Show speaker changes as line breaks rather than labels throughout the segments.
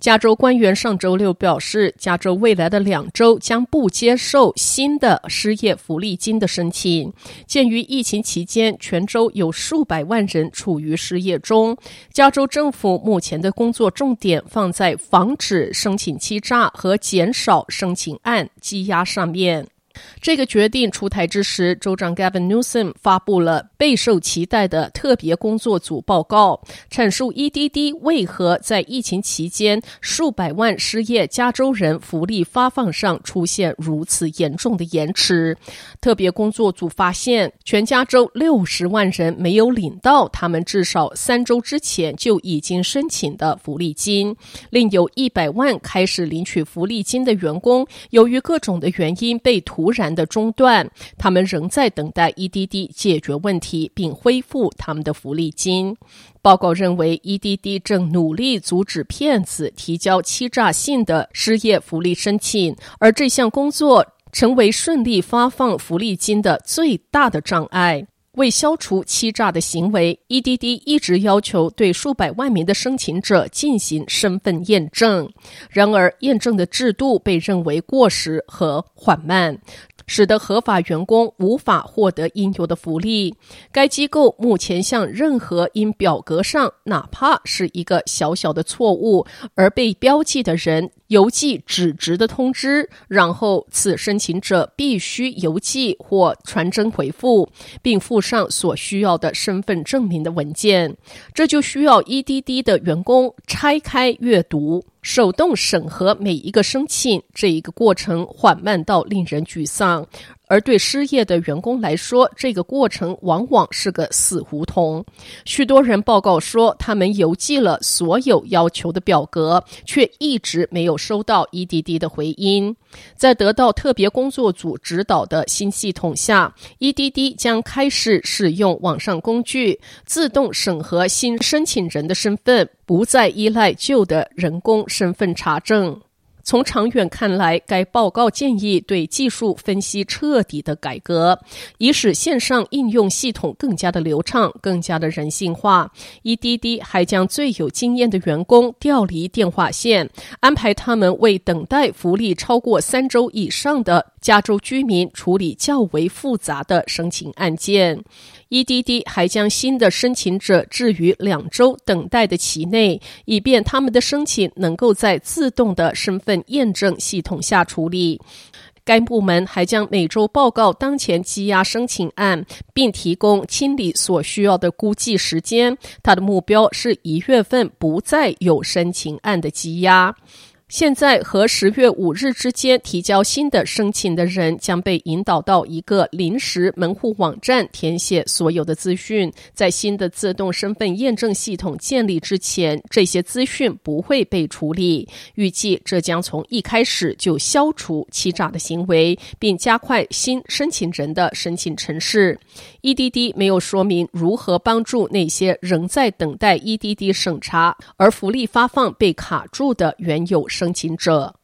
加州官员上周六表示，加州未来的两周将不接受新的失业福利金的申请。鉴于疫情期间全州有数百万人处于失业中，加州政府目前的工作重点放在防止申请欺诈和减少申请案积压上面。这个决定出台之时，州长 Gavin Newsom 发布了备受期待的特别工作组报告，阐述 EDD 为何在疫情期间数百万失业加州人福利发放上出现如此严重的延迟。特别工作组发现，全加州六十万人没有领到他们至少三周之前就已经申请的福利金，另有一百万开始领取福利金的员工，由于各种的原因被突。突然的中断，他们仍在等待 EDD 解决问题并恢复他们的福利金。报告认为，EDD 正努力阻止骗子提交欺诈性的失业福利申请，而这项工作成为顺利发放福利金的最大的障碍。为消除欺诈的行为，EDD 一直要求对数百万名的申请者进行身份验证。然而，验证的制度被认为过时和缓慢，使得合法员工无法获得应有的福利。该机构目前向任何因表格上哪怕是一个小小的错误而被标记的人，邮寄纸质的通知，然后此申请者必须邮寄或传真回复，并附上所需要的身份证明的文件。这就需要 EDD 的员工拆开阅读。手动审核每一个申请，这一个过程缓慢到令人沮丧。而对失业的员工来说，这个过程往往是个死胡同。许多人报告说，他们邮寄了所有要求的表格，却一直没有收到 EDD 的回音。在得到特别工作组指导的新系统下，EDD 将开始使用网上工具，自动审核新申请人的身份，不再依赖旧的人工身份查证。从长远看来，该报告建议对技术分析彻底的改革，以使线上应用系统更加的流畅、更加的人性化。EDD 还将最有经验的员工调离电话线，安排他们为等待福利超过三周以上的加州居民处理较为复杂的申请案件。EDD 还将新的申请者置于两周等待的期内，以便他们的申请能够在自动的身份验证系统下处理。该部门还将每周报告当前积压申请案，并提供清理所需要的估计时间。它的目标是一月份不再有申请案的积压。现在和十月五日之间提交新的申请的人将被引导到一个临时门户网站填写所有的资讯。在新的自动身份验证系统建立之前，这些资讯不会被处理。预计这将从一开始就消除欺诈的行为，并加快新申请人的申请程式。EDD 没有说明如何帮助那些仍在等待 EDD 审查而福利发放被卡住的原有申请者。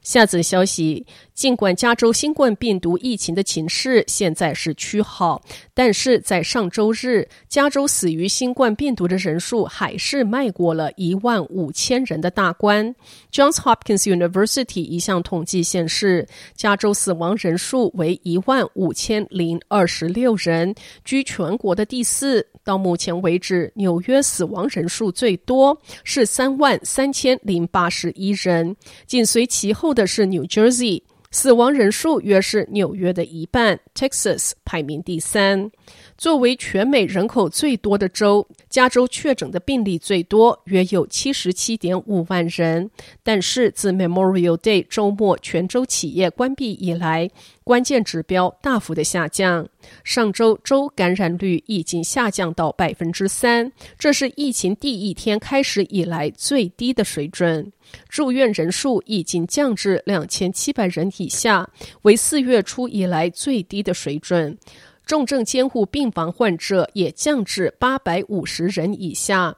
下则消息。尽管加州新冠病毒疫情的情势现在是趋好，但是在上周日，加州死于新冠病毒的人数还是迈过了一万五千人的大关。Johns Hopkins University 一项统计显示，加州死亡人数为一万五千零二十六人，居全国的第四。到目前为止，纽约死亡人数最多，是三万三千零八十一人，紧随其后的是 New Jersey。死亡人数约是纽约的一半，Texas 排名第三。作为全美人口最多的州，加州确诊的病例最多，约有七十七点五万人。但是自 Memorial Day 周末全州企业关闭以来，关键指标大幅的下降。上周州感染率已经下降到百分之三，这是疫情第一天开始以来最低的水准。住院人数已经降至两千七百人以下，为四月初以来最低的水准。重症监护病房患者也降至八百五十人以下。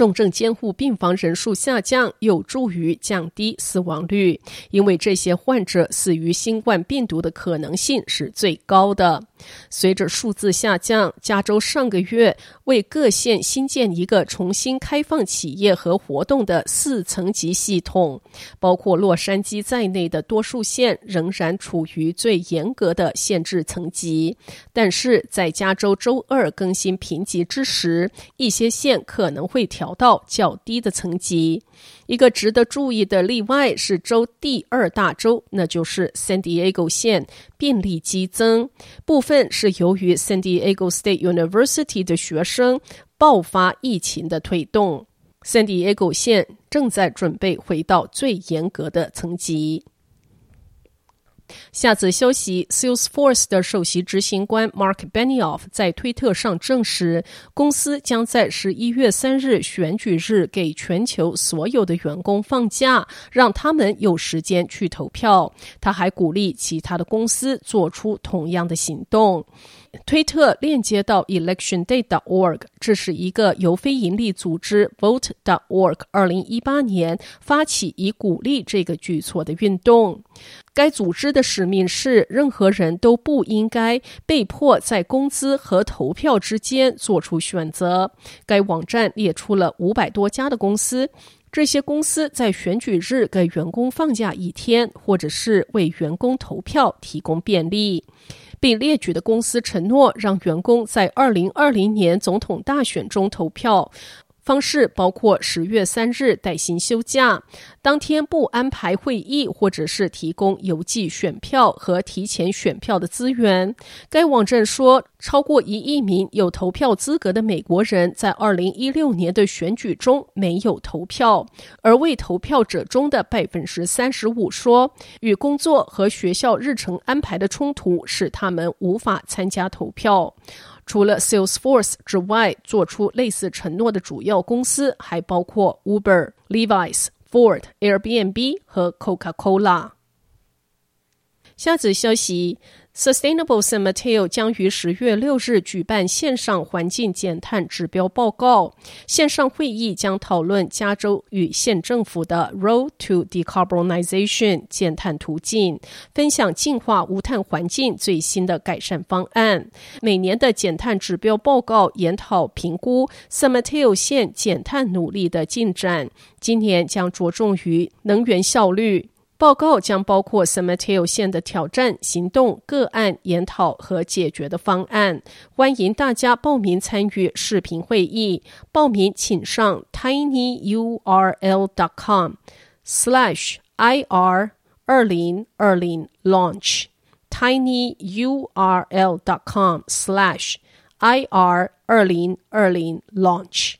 重症监护病房人数下降，有助于降低死亡率，因为这些患者死于新冠病毒的可能性是最高的。随着数字下降，加州上个月为各县新建一个重新开放企业和活动的四层级系统，包括洛杉矶在内的多数县仍然处于最严格的限制层级。但是在加州周二更新评级之时，一些县可能会调到较低的层级。一个值得注意的例外是州第二大州，那就是 San Diego 县病例激增，部分是由于 San Diego State University 的学生爆发疫情的推动。San Diego 县正在准备回到最严格的层级。下则消息，Salesforce 的首席执行官 Mark Benioff 在推特上证实，公司将在十一月三日选举日给全球所有的员工放假，让他们有时间去投票。他还鼓励其他的公司做出同样的行动。推特链接到 electionday.org，这是一个由非营利组织 Vote.org 二零一八年发起以鼓励这个举措的运动。该组织的使命是，任何人都不应该被迫在工资和投票之间做出选择。该网站列出了五百多家的公司，这些公司在选举日给员工放假一天，或者是为员工投票提供便利。被列举的公司承诺让员工在二零二零年总统大选中投票。方式包括十月三日带薪休假，当天不安排会议，或者是提供邮寄选票和提前选票的资源。该网站说，超过一亿名有投票资格的美国人在二零一六年的选举中没有投票，而未投票者中的百分之三十五说，与工作和学校日程安排的冲突使他们无法参加投票。除了 Salesforce 之外，做出类似承诺的主要公司还包括 Uber、Levi's、Ford、Airbnb 和 Coca-Cola。下则消息。Sustainable San Mateo 将于十月六日举办线上环境减碳指标报告。线上会议将讨论加州与县政府的 Road to Decarbonization 减碳途径，分享净化无碳环境最新的改善方案。每年的减碳指标报告研讨评估 San Mateo 县减碳努力的进展。今年将着重于能源效率。报告将包括 San Mateo 县的挑战行动个案研讨和解决的方案。欢迎大家报名参与视频会议。报名请上 tinyurl.com/ir 二零二零 launch tinyurl.com/ir 二零二零 launch。